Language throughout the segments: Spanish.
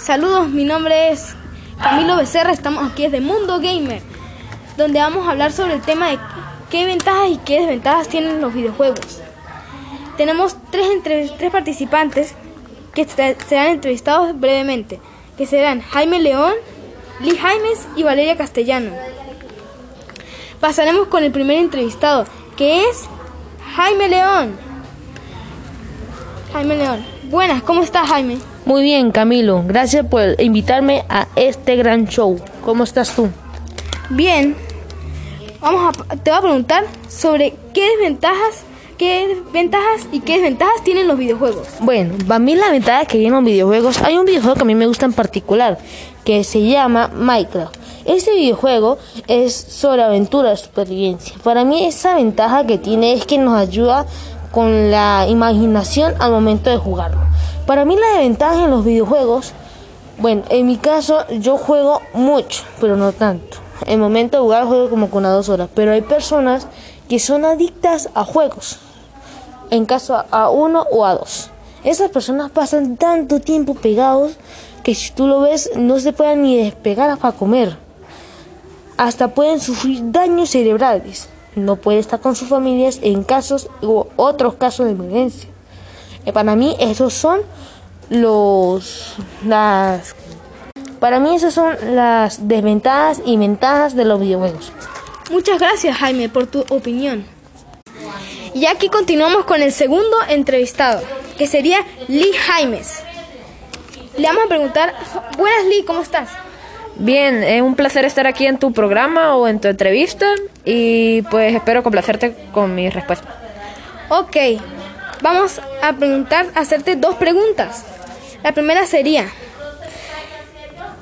Saludos, mi nombre es Camilo Becerra, estamos aquí desde Mundo Gamer, donde vamos a hablar sobre el tema de qué ventajas y qué desventajas tienen los videojuegos. Tenemos tres, entre, tres participantes que serán entrevistados brevemente, que serán Jaime León, Lee Jaimes y Valeria Castellano. Pasaremos con el primer entrevistado, que es Jaime León. Jaime León. Buenas, ¿cómo estás Jaime? Muy bien, Camilo. Gracias por invitarme a este gran show. ¿Cómo estás tú? Bien. Vamos a, te voy a preguntar sobre qué desventajas, qué ventajas y qué desventajas tienen los videojuegos. Bueno, para mí la ventaja que tienen los videojuegos, hay un videojuego que a mí me gusta en particular, que se llama Minecraft. Este videojuego es sobre aventura de supervivencia. Para mí esa ventaja que tiene es que nos ayuda con la imaginación al momento de jugarlo. Para mí la ventaja en los videojuegos, bueno, en mi caso yo juego mucho, pero no tanto. En el momento de jugar juego como con a dos horas, pero hay personas que son adictas a juegos, en caso a uno o a dos. Esas personas pasan tanto tiempo pegados que si tú lo ves no se pueden ni despegar para comer. Hasta pueden sufrir daños cerebrales. No puede estar con sus familias en casos u otros casos de emergencia. Eh, para mí esos son los las para mí esas son las desventajas y ventajas de los videojuegos. Muchas gracias Jaime por tu opinión. Y aquí continuamos con el segundo entrevistado, que sería Lee Jaimes. Le vamos a preguntar, buenas Lee, ¿cómo estás? Bien, es un placer estar aquí en tu programa o en tu entrevista y pues espero complacerte con mi respuesta. Ok, vamos a preguntar, a hacerte dos preguntas. La primera sería,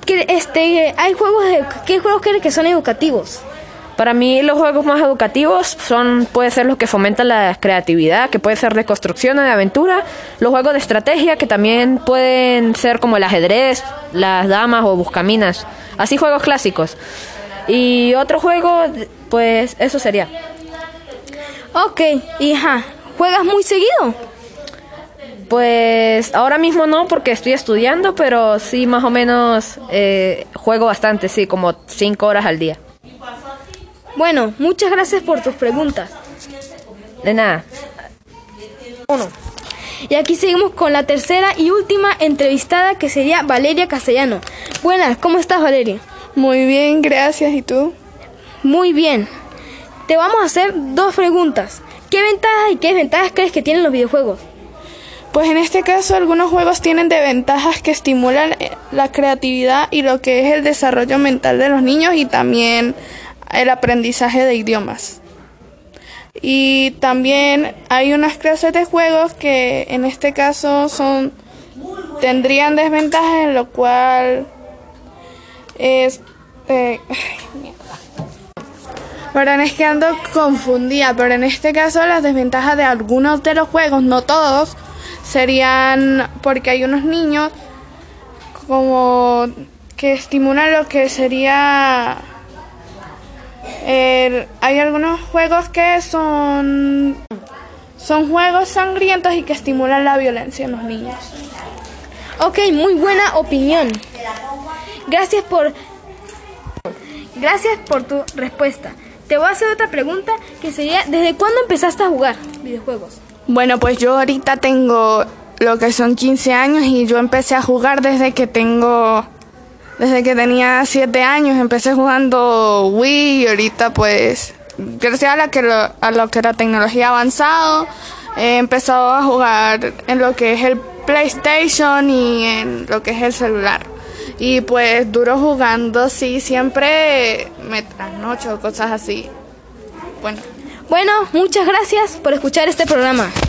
¿qué, este, hay juegos de, ¿qué juegos crees que son educativos? Para mí los juegos más educativos son puede ser los que fomentan la creatividad, que puede ser de construcción o de aventura, los juegos de estrategia que también pueden ser como el ajedrez, las damas o buscaminas, así juegos clásicos. Y otro juego, pues eso sería. Ok, y ¿juegas muy seguido? Pues ahora mismo no porque estoy estudiando, pero sí más o menos eh, juego bastante, sí, como cinco horas al día. Bueno, muchas gracias por tus preguntas. De nada. Uno. Y aquí seguimos con la tercera y última entrevistada que sería Valeria Castellano. Buenas, ¿cómo estás Valeria? Muy bien, gracias. ¿Y tú? Muy bien. Te vamos a hacer dos preguntas. ¿Qué ventajas y qué desventajas crees que tienen los videojuegos? Pues en este caso algunos juegos tienen desventajas que estimulan eh, la creatividad y lo que es el desarrollo mental de los niños y también el aprendizaje de idiomas. Y también hay unas clases de juegos que en este caso son tendrían desventajas en lo cual es eh, Perdón, es que ando confundida, pero en este caso las desventajas de algunos de los juegos, no todos, serían porque hay unos niños como que estimulan lo que sería hay algunos juegos que son son juegos sangrientos y que estimulan la violencia en los niños. Ok, muy buena opinión. Gracias por Gracias por tu respuesta. Te voy a hacer otra pregunta que sería ¿desde cuándo empezaste a jugar videojuegos? Bueno, pues yo ahorita tengo lo que son 15 años y yo empecé a jugar desde que tengo desde que tenía siete años empecé jugando Wii y ahorita pues gracias a, la que lo, a lo que la tecnología ha avanzado he empezado a jugar en lo que es el PlayStation y en lo que es el celular. Y pues duro jugando, sí, siempre me trasnocho, cosas así. Bueno. Bueno, muchas gracias por escuchar este programa.